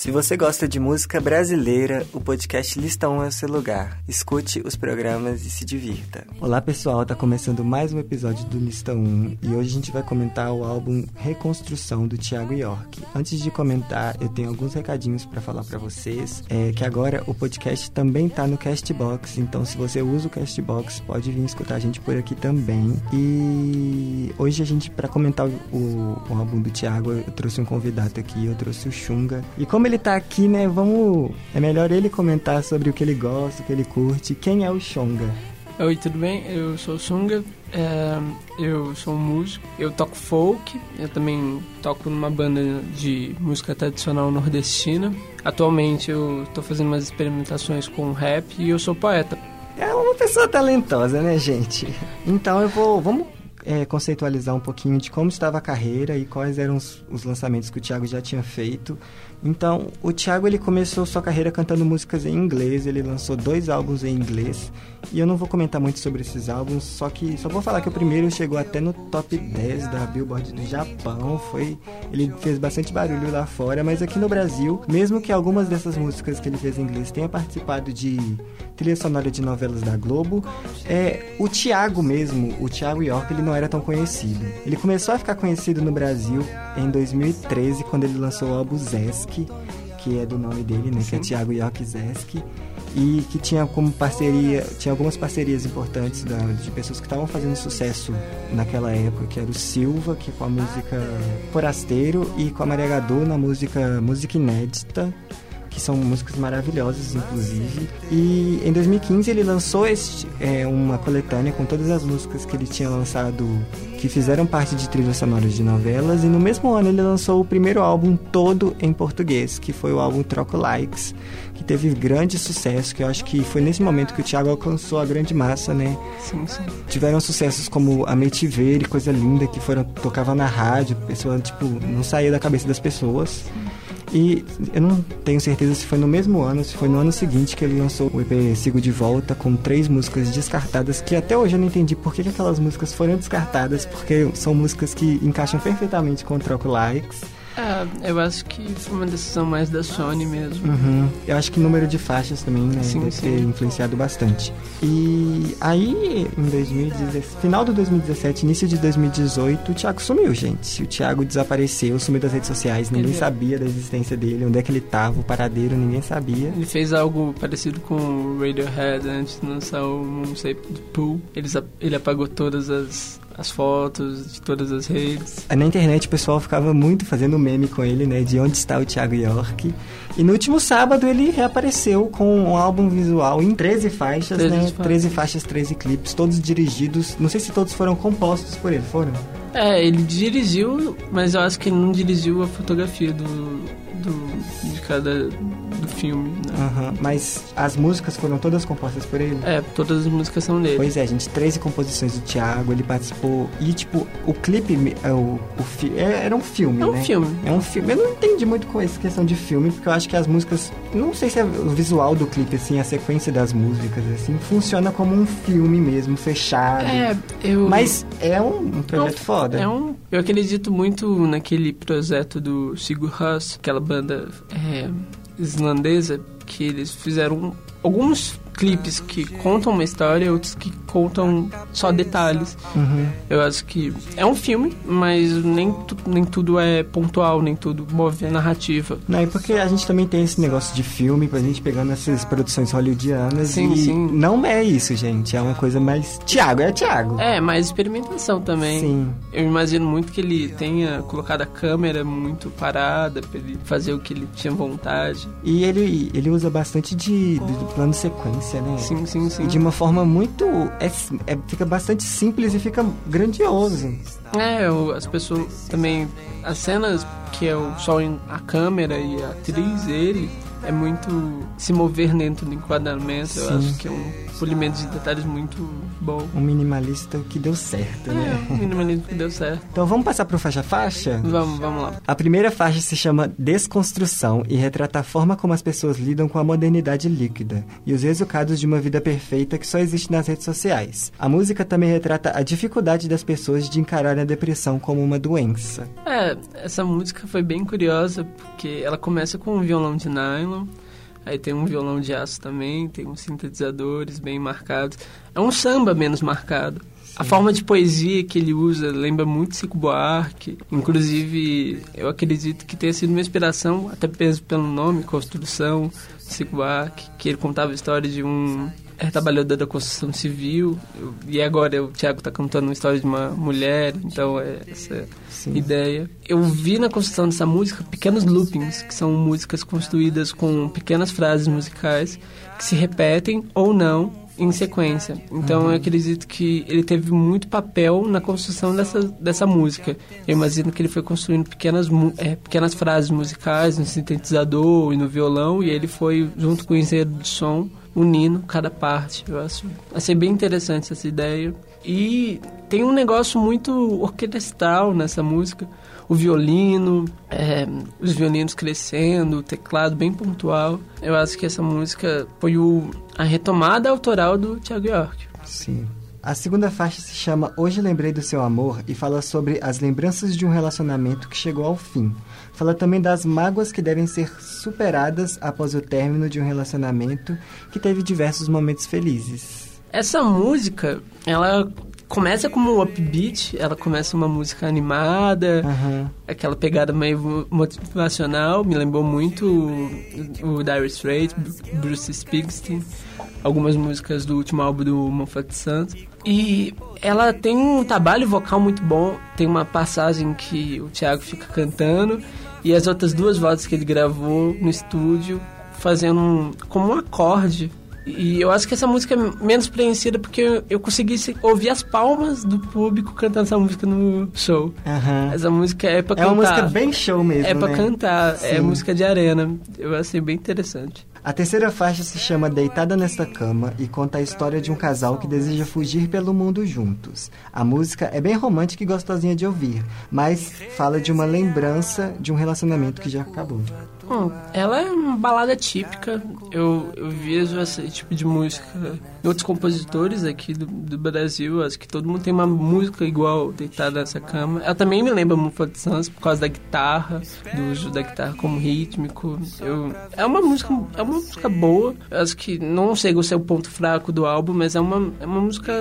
Se você gosta de música brasileira, o podcast Lista 1 é o seu lugar. Escute os programas e se divirta. Olá pessoal, tá começando mais um episódio do Lista 1 e hoje a gente vai comentar o álbum Reconstrução do Thiago York. Antes de comentar, eu tenho alguns recadinhos para falar para vocês. É que agora o podcast também tá no Castbox, então se você usa o Castbox, pode vir escutar a gente por aqui também. E hoje a gente, para comentar o, o, álbum do Thiago, eu trouxe um convidado aqui, eu trouxe o Xunga. E como ele tá aqui, né, vamos... É melhor ele comentar sobre o que ele gosta, o que ele curte. Quem é o Xunga? Oi, tudo bem? Eu sou o Xunga, é, eu sou um músico, eu toco folk, eu também toco numa banda de música tradicional nordestina. Atualmente eu tô fazendo umas experimentações com rap e eu sou poeta. É uma pessoa talentosa, né, gente? Então eu vou... Vamos é, conceitualizar um pouquinho de como estava a carreira e quais eram os, os lançamentos que o Thiago já tinha feito. Então, o Thiago ele começou sua carreira cantando músicas em inglês, ele lançou dois álbuns em inglês, e eu não vou comentar muito sobre esses álbuns, só que só vou falar que o primeiro chegou até no top 10 da Billboard do Japão, foi ele fez bastante barulho lá fora, mas aqui no Brasil, mesmo que algumas dessas músicas que ele fez em inglês tenha participado de trilha sonora de novelas da Globo, é o Thiago mesmo, o Thiago York, ele não era tão conhecido. Ele começou a ficar conhecido no Brasil em 2013 quando ele lançou o álbum Zesk que é do nome dele, né? Sim. Que é Thiago Yorkzeski. E que tinha como parceria, tinha algumas parcerias importantes da, de pessoas que estavam fazendo sucesso naquela época, que era o Silva, que com a música Forasteiro, e com a Maria Gadu na música Música Inédita, que são músicas maravilhosas, inclusive. E em 2015 ele lançou este, é, uma coletânea com todas as músicas que ele tinha lançado, que fizeram parte de trilhas sonoras de novelas. E no mesmo ano ele lançou o primeiro álbum todo em português, que foi o álbum Troco Likes, que teve grande sucesso, que eu acho que foi nesse momento que o Thiago alcançou a grande massa, né? Sim, sim. Tiveram sucessos como A Mente Ver e Coisa Linda, que foram tocava na rádio, pessoa, tipo, não saía da cabeça das pessoas. Sim. E eu não tenho certeza se foi no mesmo ano, se foi no ano seguinte que ele lançou o EP Sigo de Volta com três músicas descartadas, que até hoje eu não entendi por que, que aquelas músicas foram descartadas, porque são músicas que encaixam perfeitamente com o Troco Likes. É, eu acho que foi uma decisão mais da Sony mesmo. Uhum. Eu acho que o número de faixas também né, sim, deve sim. ter influenciado bastante. E aí, em 2017, final de 2017, início de 2018, o Thiago sumiu, gente. O Thiago desapareceu, sumiu das redes sociais, ninguém Ele... sabia da existência dele, onde é que ele tava, o paradeiro, ninguém sabia. Ele fez algo parecido com o Radiohead antes de lançar o Moonshaped Pool. Ele, ele apagou todas as as fotos de todas as redes. Na internet o pessoal ficava muito fazendo meme com ele, né? De onde está o Thiago York. E no último sábado ele reapareceu com um álbum visual em 13 faixas, 13 né? Faixas. 13 faixas, 13 clipes, todos dirigidos. Não sei se todos foram compostos por ele, foram? É, ele dirigiu, mas eu acho que ele não dirigiu a fotografia do, do de cada do filme. Né? Uhum. Mas as músicas foram todas compostas por ele? É, todas as músicas são dele. Pois é, gente, 13 composições do Thiago, ele participou. E, tipo, o clipe, é, o, o fi, é, era um filme, é um né? filme. É um filme. Eu não entendi muito com essa questão de filme, porque eu acho que as músicas. Não sei se é o visual do clipe, assim, a sequência das músicas, assim, funciona como um filme mesmo, fechado. É, eu. Mas é um, um projeto é um, foda. É um. Eu acredito muito naquele projeto do Sigur Rós, aquela banda é, islandesa que eles fizeram alguns clipes que contam uma história, outros que contam só detalhes. Uhum. Eu acho que é um filme, mas nem, tu, nem tudo é pontual, nem tudo move a narrativa. Não, e porque a gente também tem esse negócio de filme, pra gente pegando essas produções hollywoodianas sim, e sim. não é isso, gente. É uma coisa mais... Tiago, é Tiago. É, mais experimentação também. Sim. Eu imagino muito que ele tenha colocado a câmera muito parada pra ele fazer o que ele tinha vontade. E ele, ele usa bastante de, de plano sequência, né? Sim, sim, sim. E de uma forma muito... É, é, fica bastante simples e fica grandioso. É, eu, as pessoas também... As cenas que é o, só a câmera e a atriz, ele é muito se mover dentro do enquadramento. Sim. Eu acho que é um polimento de detalhes muito bom. Um minimalista que deu certo, É, né? um minimalismo que deu certo. Então vamos passar pro faixa-faixa? Vamos, vamos lá. A primeira faixa se chama Desconstrução e retrata a forma como as pessoas lidam com a modernidade líquida e os resultados de uma vida perfeita que só existe nas redes sociais. A música também retrata a dificuldade das pessoas de encarar a depressão como uma doença. É, essa música música foi bem curiosa, porque ela começa com um violão de nylon, aí tem um violão de aço também, tem uns sintetizadores bem marcados. É um samba menos marcado. A forma de poesia que ele usa lembra muito Chico Buarque. Inclusive, eu acredito que tenha sido uma inspiração, até mesmo pelo nome, Construção, Chico Buarque, que ele contava a história de um trabalhador da construção civil eu, e agora o Tiago está contando uma história de uma mulher, então é essa Sim. ideia. Eu vi na construção dessa música pequenos loopings, que são músicas construídas com pequenas frases musicais que se repetem ou não em sequência. Então uhum. eu acredito que ele teve muito papel na construção dessa, dessa música. Eu imagino que ele foi construindo pequenas, é, pequenas frases musicais no sintetizador e no violão, e ele foi, junto com o engenheiro de som, unindo cada parte. Eu acho, achei bem interessante essa ideia. E tem um negócio muito orquestral nessa música. O violino, é, os violinos crescendo, o teclado bem pontual. Eu acho que essa música foi o, a retomada autoral do Thiago York. Sim. A segunda faixa se chama Hoje Lembrei do Seu Amor e fala sobre as lembranças de um relacionamento que chegou ao fim. Fala também das mágoas que devem ser superadas após o término de um relacionamento que teve diversos momentos felizes. Essa música, ela começa como um upbeat, ela começa uma música animada, uhum. aquela pegada meio motivacional, me lembrou muito o, o Dire Straits, Bruce Springsteen, algumas músicas do último álbum do Moffat Santos. E ela tem um trabalho vocal muito bom, tem uma passagem que o Thiago fica cantando e as outras duas vozes que ele gravou no estúdio fazendo um, como um acorde. E eu acho que essa música é menos preenchida porque eu, consegui ouvir as palmas do público cantando essa música no show. Uhum. Essa música é pra cantar. É uma música bem show mesmo, É pra né? cantar, é Sim. é música de arena. Eu achei bem interessante. A terceira faixa se chama Deitada Nesta Cama e conta a história de um casal que deseja fugir pelo mundo juntos. A música é bem romântica e gostosinha de ouvir, mas fala de uma lembrança de um relacionamento que já acabou. Bom, ela é uma balada típica. Eu, eu vejo esse tipo de música outros compositores aqui do, do Brasil. Acho que todo mundo tem uma música igual deitada nessa cama. Ela também me lembra Mumford Sons por causa da guitarra, do uso da guitarra como rítmico. Eu, é uma música é uma música boa. Eu acho que não sei se é o ponto fraco do álbum, mas é uma, é uma música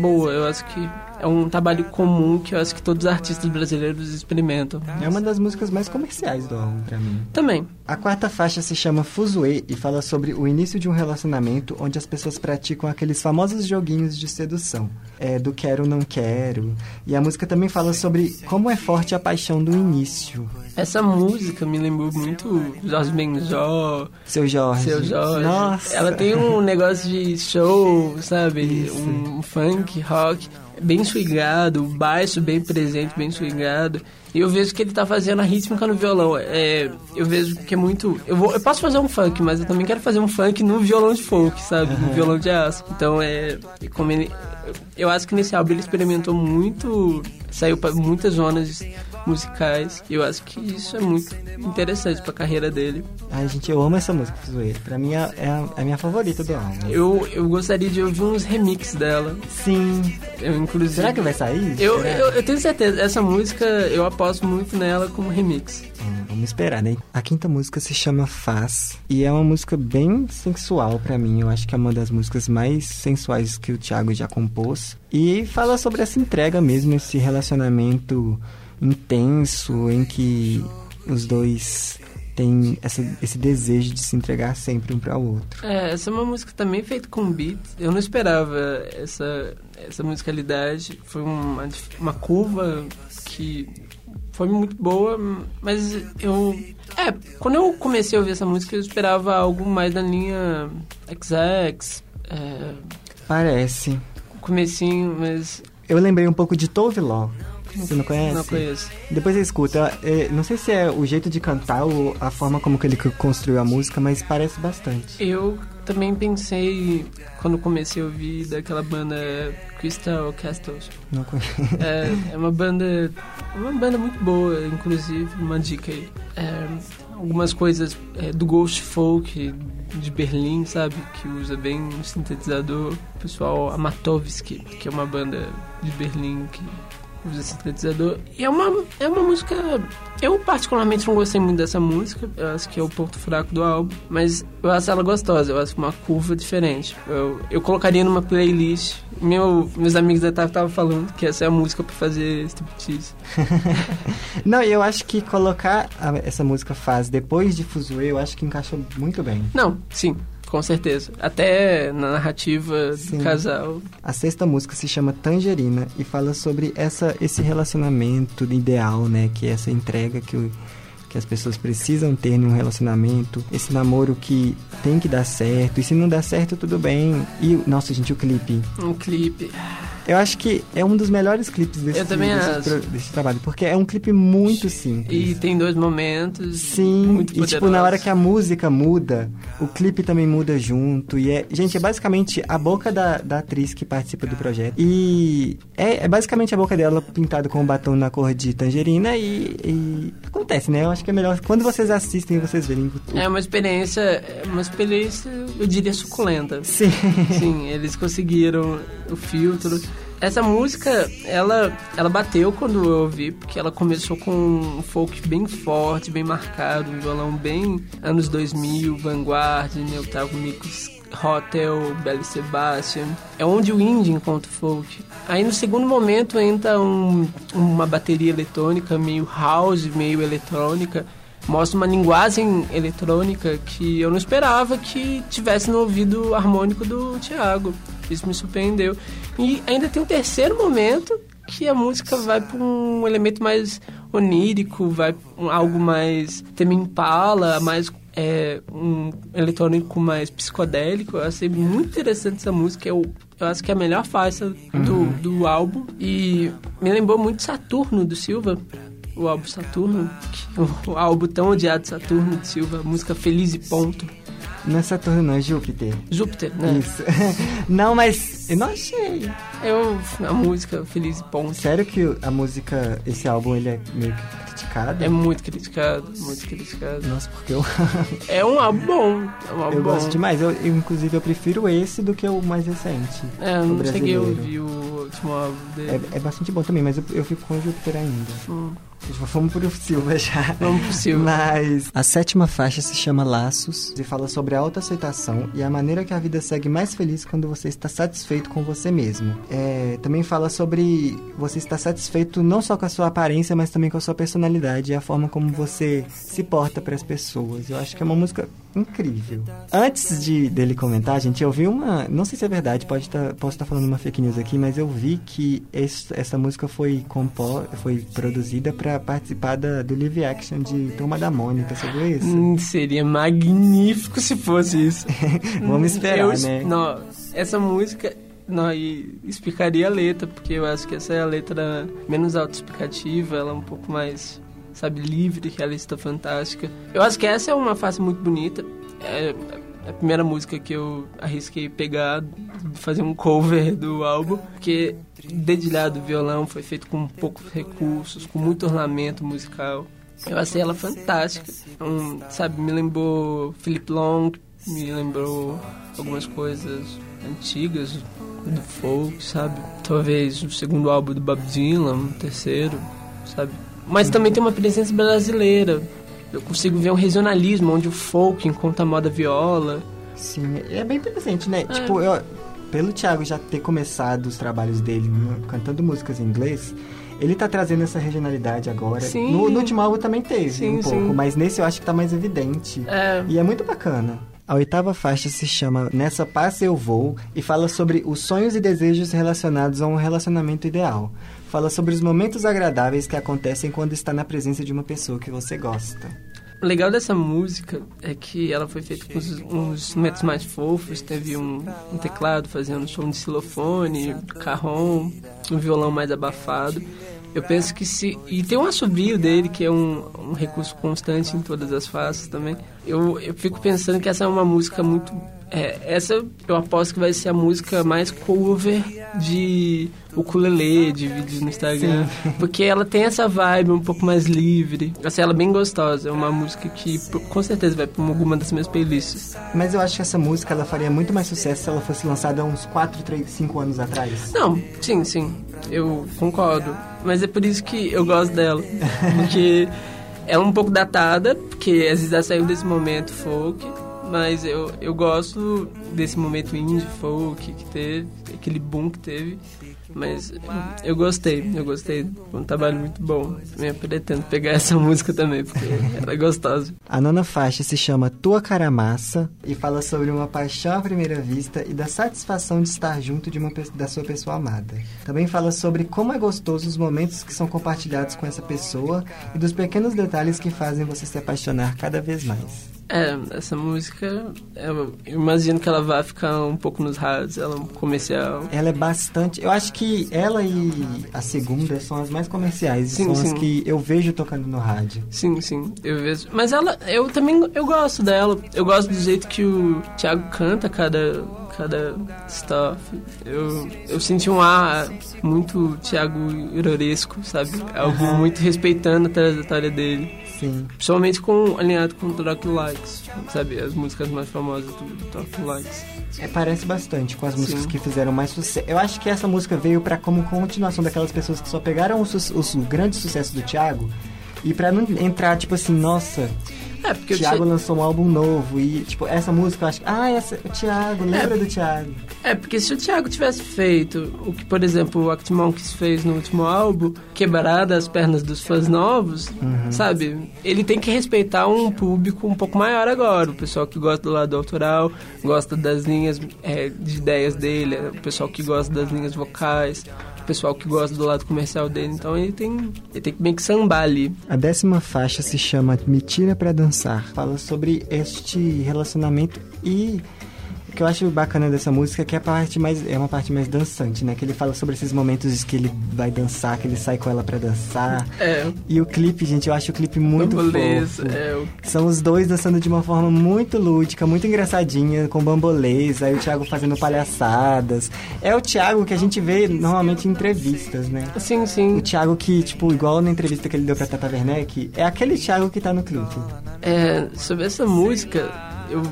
boa. Eu acho que é um trabalho comum que eu acho que todos os artistas brasileiros experimentam. É uma das músicas mais comerciais do álbum para mim. Também. A quarta faixa se chama Fuzue e fala sobre o início de um relacionamento onde as pessoas praticam aqueles famosos joguinhos de sedução, é, do quero não quero. E a música também fala sobre como é forte a paixão do início. Essa música me lembrou muito Jorge Benjó. Seu Jorge. Seu Jorge. Nossa. Ela tem um negócio de show, sabe? Um funk, rock bem swingado, baixo bem presente, bem swingado. E eu vejo que ele tá fazendo a rítmica no violão. É, eu vejo que é muito. Eu, vou, eu posso fazer um funk, mas eu também quero fazer um funk no violão de folk, sabe? No violão de aço. Então é. Como ele, eu acho que nesse álbum ele experimentou muito. Saiu para muitas zonas musicais. Eu acho que isso é muito interessante pra carreira dele. Ai, gente, eu amo essa música, Zoeira. Pra mim é, é, a, é a minha favorita do álbum. Eu, eu gostaria de ouvir uns remixes dela. Sim. Eu, inclusive... Será que vai sair? Eu, eu, eu, tenho certeza. Essa música, eu aposto muito nela como remix. Hum, vamos esperar, né? A quinta música se chama Faz. E é uma música bem sensual para mim. Eu acho que é uma das músicas mais sensuais que o Thiago já compôs. E fala sobre essa entrega mesmo, esse relacionamento intenso em que os dois têm essa, esse desejo de se entregar sempre um para o outro. É, essa é uma música também feita com beat. Eu não esperava essa, essa musicalidade. Foi uma, uma curva que foi muito boa, mas eu. É, quando eu comecei a ouvir essa música, eu esperava algo mais da linha XX. É, Parece. Comecinho, mas. Eu lembrei um pouco de Tove Law. Você não conhece? Não conheço. Depois você escuta. É, não sei se é o jeito de cantar ou a forma como que ele construiu a música, mas parece bastante. Eu também pensei, quando comecei a ouvir daquela banda Crystal Castles. Não conheço. É, é uma banda. Uma banda muito boa, inclusive, uma dica aí. É, algumas coisas é, do Ghost Folk de Berlim, sabe? Que usa bem o sintetizador. O pessoal Amatovski, que é uma banda de Berlim que usa sintetizador. E é uma, é uma música. Eu, particularmente, não gostei muito dessa música. Eu acho que é o ponto fraco do álbum. Mas eu acho ela gostosa. Eu acho uma curva diferente. Eu, eu colocaria numa playlist. Meu, meus amigos da TAF estavam falando que essa é a música para fazer striptease. não, eu acho que colocar a, essa música faz depois de Fuzue, eu acho que encaixou muito bem. Não, sim. Com certeza. Até na narrativa Sim. do casal. A sexta música se chama Tangerina e fala sobre essa, esse relacionamento ideal, né? Que é essa entrega que, o, que as pessoas precisam ter em um relacionamento. Esse namoro que tem que dar certo. E se não der certo, tudo bem. E, nossa, gente, o clipe. Um clipe. Eu acho que é um dos melhores clipes desse, Eu também desse, acho. desse trabalho, porque é um clipe muito simples. E tem dois momentos Sim, muito e tipo, na hora que a música muda, o clipe também muda junto. E é, gente, é basicamente a boca da, da atriz que participa do projeto. E é, é basicamente a boca dela pintada com um batom na cor de tangerina e, e, acontece, né? Eu acho que é melhor quando vocês assistem vocês verem. O... É uma experiência, é uma experiência, eu diria suculenta. Sim. Sim, eles conseguiram o filtro. Essa música, ela, ela bateu quando eu ouvi, porque ela começou com um folk bem forte, bem marcado, um violão bem anos 2000, Vanguard, Neutral Micos, Hotel, Belly Sebastian. É onde o indie encontra o folk. Aí no segundo momento entra um, uma bateria eletrônica, meio house, meio eletrônica. Mostra uma linguagem eletrônica que eu não esperava que tivesse no ouvido harmônico do Thiago. Isso me surpreendeu. E ainda tem um terceiro momento que a música vai para um elemento mais onírico, vai um, algo mais tema impala, mais é, um eletrônico mais psicodélico. Eu achei muito interessante essa música. Eu, eu acho que é a melhor faixa do, uhum. do álbum. E me lembrou muito Saturno do Silva. O álbum Saturno, o álbum tão odiado Saturno de Silva, música Feliz e Ponto. Não é Saturno, não, é Júpiter. Júpiter, né? Isso. não, mas eu não achei. Eu, a música Feliz e Ponto. Sério que a música, esse álbum, ele é meio que criticado? É muito criticado, muito criticado. Nossa, porque eu... é um álbum bom, é um álbum Eu bom. gosto demais, eu, eu, inclusive eu prefiro esse do que o mais recente. É, eu não cheguei a ouvir o último álbum dele. É, é bastante bom também, mas eu, eu fico com o Júpiter ainda. Hum. Vamos pro Silva já. Vamos pro Silva. Mas a sétima faixa se chama Laços e fala sobre a autoaceitação e a maneira que a vida segue mais feliz quando você está satisfeito com você mesmo. É, também fala sobre você estar satisfeito não só com a sua aparência, mas também com a sua personalidade e a forma como você se porta para as pessoas. Eu acho que é uma música incrível. Antes de dele comentar, gente, eu vi uma. Não sei se é verdade, pode tá, posso estar tá falando uma fake news aqui, mas eu vi que esse, essa música foi, compó, foi produzida para participar da, do live action de Turma da Mônica. Isso? Hum, seria magnífico se fosse isso. Vamos esperar, eu, né? Não, essa música. Não, e explicaria a letra, porque eu acho que essa é a letra menos autoexplicativa, ela é um pouco mais sabe, livre, realista, fantástica. Eu acho que essa é uma fase muito bonita. É a primeira música que eu arrisquei pegar, fazer um cover do álbum, porque dedilhado violão foi feito com poucos recursos, com muito ornamento musical. Eu achei ela fantástica. Um, sabe, me lembrou Philip Long, me lembrou algumas coisas antigas do folk, sabe? Talvez o segundo álbum do Bob Dylan, o terceiro, sabe? Mas também tem uma presença brasileira. Eu consigo ver um regionalismo onde o folk encontra a moda viola. Sim, é bem presente, né? É. Tipo, eu, pelo Thiago já ter começado os trabalhos dele cantando músicas em inglês, ele tá trazendo essa regionalidade agora. Sim. No, no último álbum também teve sim, um pouco, sim. mas nesse eu acho que tá mais evidente. É. E é muito bacana. A oitava faixa se chama Nessa Paz Eu Vou e fala sobre os sonhos e desejos relacionados a um relacionamento ideal. Fala sobre os momentos agradáveis que acontecem quando está na presença de uma pessoa que você gosta. O legal dessa música é que ela foi feita com uns, uns instrumentos mais fofos. Teve um, um teclado fazendo som de xilofone, carrom, um violão mais abafado. Eu penso que se. E tem um assobio dele, que é um, um recurso constante em todas as faces também. Eu, eu fico pensando que essa é uma música muito É, essa eu aposto que vai ser a música mais cover de ukulele, de vídeos no Instagram. Sim. Porque ela tem essa vibe um pouco mais livre. Assim, ela é bem gostosa. É uma música que com certeza vai para alguma das minhas playlists. Mas eu acho que essa música ela faria muito mais sucesso se ela fosse lançada uns 4, 3, 5 anos atrás. Não, sim, sim. Eu concordo. Mas é por isso que eu gosto dela. Porque é um pouco datada, porque às vezes ela saiu desse momento folk mas eu, eu gosto desse momento indie folk que teve, aquele boom que teve. Mas eu gostei, eu gostei. Foi um trabalho muito bom. Também pretendo pegar essa música também, porque ela é gostosa. A nona faixa se chama Tua Cara Massa e fala sobre uma paixão à primeira vista e da satisfação de estar junto de uma, da sua pessoa amada. Também fala sobre como é gostoso os momentos que são compartilhados com essa pessoa e dos pequenos detalhes que fazem você se apaixonar cada vez mais. É, essa música, eu imagino que ela vai ficar um pouco nos rádios, ela é um comercial. Ela é bastante. Eu acho que ela e a segunda são as mais comerciais, sim, são sim. as que eu vejo tocando no rádio. Sim, sim, eu vejo. Mas ela, eu também eu gosto dela. Eu gosto do jeito que o Thiago canta cada cada stuff. Eu, eu senti um ar muito Thiago Iroresco, sabe? Algo muito respeitando a trajetória dele. Sim. Principalmente com, alinhado com Rock Likes, sabe? As músicas mais famosas do Rock Likes. É, parece bastante com as músicas Sim. que fizeram mais sucesso. Eu acho que essa música veio para como continuação daquelas pessoas que só pegaram o, su o grande sucesso do Thiago e para não entrar, tipo assim, nossa, é, porque o Thiago lançou um álbum novo e, tipo, essa música eu acho que. Ah, essa, o Thiago, lembra é, do Thiago? É, porque se o Thiago tivesse feito o que, por exemplo, o Act Monkeys fez no último álbum, quebrar as pernas dos fãs novos, uhum. sabe? Ele tem que respeitar um público um pouco maior agora. O pessoal que gosta do lado autoral, gosta das linhas é, de ideias dele, o pessoal que gosta das linhas vocais pessoal que gosta do lado comercial dele. Então ele tem, ele tem que meio que sambar ali. A décima faixa se chama Me Tira Pra Dançar. Fala sobre este relacionamento e que eu acho bacana dessa música é que é a parte mais é uma parte mais dançante, né? Que ele fala sobre esses momentos que ele vai dançar, que ele sai com ela para dançar. É. E o clipe, gente, eu acho o clipe muito Bamboleza, fofo. É, o... São os dois dançando de uma forma muito lúdica, muito engraçadinha, com bambolês, aí o Thiago fazendo palhaçadas. É o Thiago que a gente vê normalmente em entrevistas, né? Sim, sim. O Thiago que, tipo, igual na entrevista que ele deu pra Tata Werneck, é aquele Thiago que tá no clipe. É, sobre essa música, eu,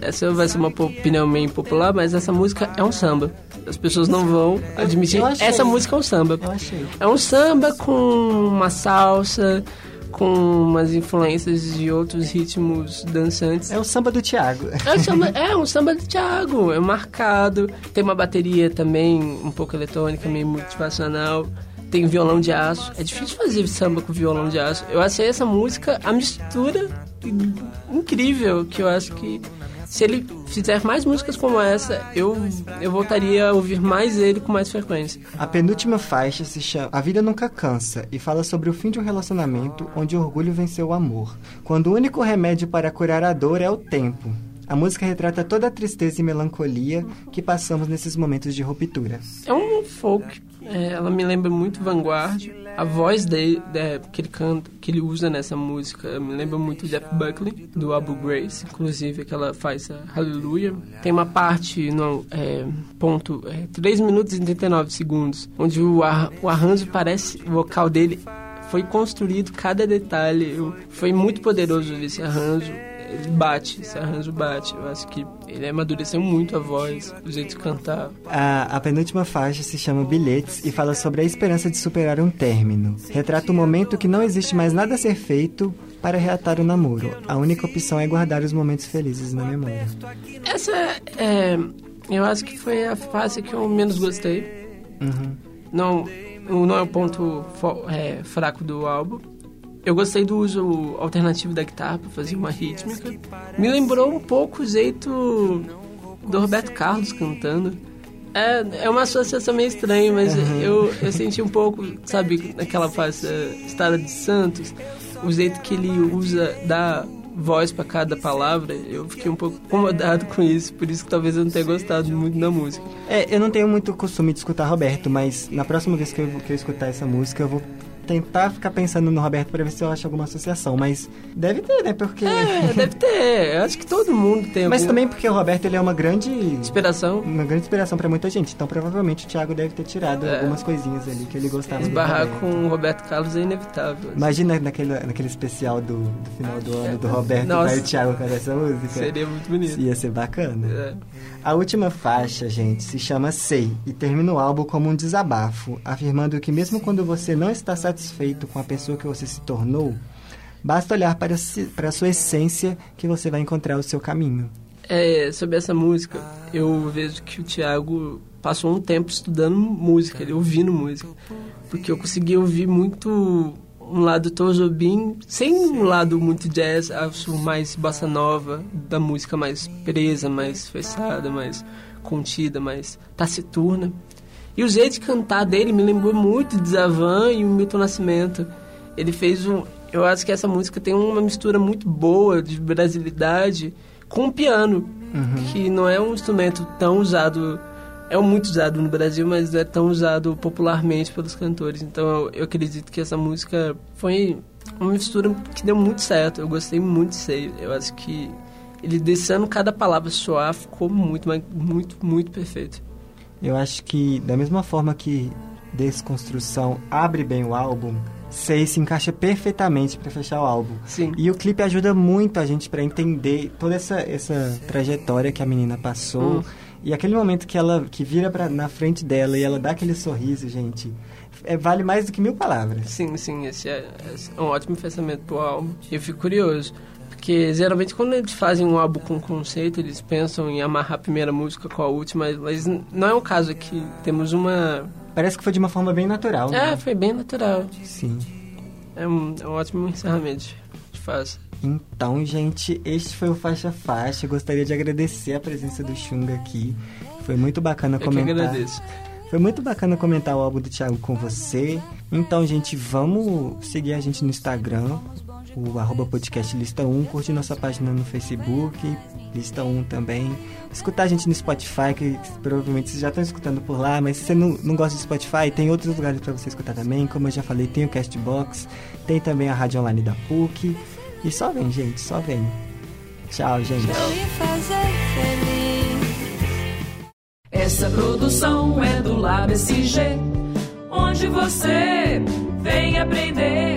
essa vai ser uma opinião meio impopular, mas essa música é um samba. As pessoas não vão admitir. Essa música é um samba. Eu achei. É um samba com uma salsa, com umas influências de outros ritmos dançantes. É o samba do Thiago. É, samba, é um samba do Thiago, é marcado. Tem uma bateria também um pouco eletrônica, meio motivacional tem violão de aço. É difícil fazer samba com violão de aço. Eu achei essa música a mistura incrível que eu acho que se ele fizer mais músicas como essa, eu, eu voltaria a ouvir mais ele com mais frequência. A penúltima faixa se chama A Vida Nunca Cansa e fala sobre o fim de um relacionamento onde o orgulho venceu o amor, quando o único remédio para curar a dor é o tempo. A música retrata toda a tristeza e melancolia que passamos nesses momentos de ruptura. É um folk, é, ela me lembra muito Vanguard. A voz dele, de, que ele canta, que ele usa nessa música, me lembra muito Jeff Buckley, do álbum Grace, inclusive que ela faz a Hallelujah. Tem uma parte no é, ponto é, 3 minutos e 39 segundos, onde o, ar, o arranjo parece, o vocal dele foi construído cada detalhe. Foi muito poderoso esse arranjo ele bate, esse arranjo bate. Eu acho que ele amadureceu muito a voz, o jeito de cantar. A, a penúltima faixa se chama Bilhetes e fala sobre a esperança de superar um término. Retrata o um momento que não existe mais nada a ser feito para reatar o namoro. A única opção é guardar os momentos felizes na memória. Essa é, eu acho que foi a fase que eu menos gostei. Uhum. Não, não é o ponto é, fraco do álbum eu gostei do uso alternativo da guitarra para fazer uma rítmica. Me lembrou um pouco o jeito do Roberto Carlos cantando. É, é uma associação meio estranha, mas uhum. eu, eu senti um pouco, sabe, naquela faixa Estrada de Santos, o jeito que ele usa da voz para cada palavra, eu fiquei um pouco incomodado com isso, por isso que talvez eu não tenha gostado muito da música. É, eu não tenho muito costume de escutar Roberto, mas na próxima vez que eu, que eu escutar essa música, eu vou tentar ficar pensando no Roberto pra ver se eu acho alguma associação, mas deve ter, né? Porque. É, deve ter. Eu acho que todo mundo tem Mas algum- também porque o Roberto ele é uma grande. Inspiração. Uma grande inspiração pra muita gente. Então provavelmente o Thiago deve ter tirado É. algumas coisinhas ali que ele gostava Esbarrar com o Roberto Carlos é inevitável. Imagina naquele, naquele especial do, do final do ano do Roberto Nossa. vai o Thiago com essa música. Seria muito bonito. Ia ser bacana. É. A última faixa, gente, se chama Sei e termina o álbum como um desabafo, afirmando que mesmo quando você não está satisfeito com a pessoa que você se tornou, basta olhar para, si- para a sua essência que você vai encontrar o seu caminho. É, sobre essa música, eu vejo que o Thiago passou um tempo estudando música, ele ouvindo música. Porque eu consegui ouvir muito um lado Tom Jobim, sem um lado muito jazz, acho mais bossa nova, da música mais presa, mais fechada, mais contida, mais taciturna. E o jeito de cantar dele me lembrou muito de Zavan e o Milton Nascimento. Ele fez um. Eu acho que essa música tem uma mistura muito boa de brasilidade com o piano, que não é um instrumento tão usado. É muito usado no Brasil, mas é tão usado popularmente pelos cantores. Então eu, eu acredito que essa música foi uma mistura que deu muito certo. Eu gostei muito de ser. Eu acho que ele deixando cada palavra soar ficou muito, muito, muito perfeito. Eu acho que, da mesma forma que Desconstrução abre bem o álbum, Sei se encaixa perfeitamente para fechar o álbum. Sim. E o clipe ajuda muito a gente para entender toda essa, essa trajetória que a menina passou. Hum. E aquele momento que ela que vira pra, na frente dela e ela dá aquele sorriso, gente, é, vale mais do que mil palavras. Sim, sim, esse é, esse é um ótimo fechamento pro álbum. Eu fico curioso, porque geralmente quando eles fazem um álbum com conceito, eles pensam em amarrar a primeira música com a última, mas não é o caso aqui. Temos uma... Parece que foi de uma forma bem natural, É, né? foi bem natural. Sim. É um, é um ótimo encerramento de fase. Então, gente, este foi o Faixa Faixa. Gostaria de agradecer a presença do Xunga aqui. Foi muito bacana Eu que comentar. agradeço. Foi muito bacana comentar o álbum do Thiago com você. Então, gente, vamos seguir a gente no Instagram, o arroba podcast Lista 1, curtir nossa página no Facebook, Lista 1 também. Escutar a gente no Spotify, que provavelmente vocês já estão escutando por lá, mas se você não, não gosta de Spotify, tem outros lugares para você escutar também. Como eu já falei, tem o Castbox, tem também a rádio online da PUC. E só vem, gente, só vem. Tchau, gente. Essa produção é do Lab SG, onde você vem aprender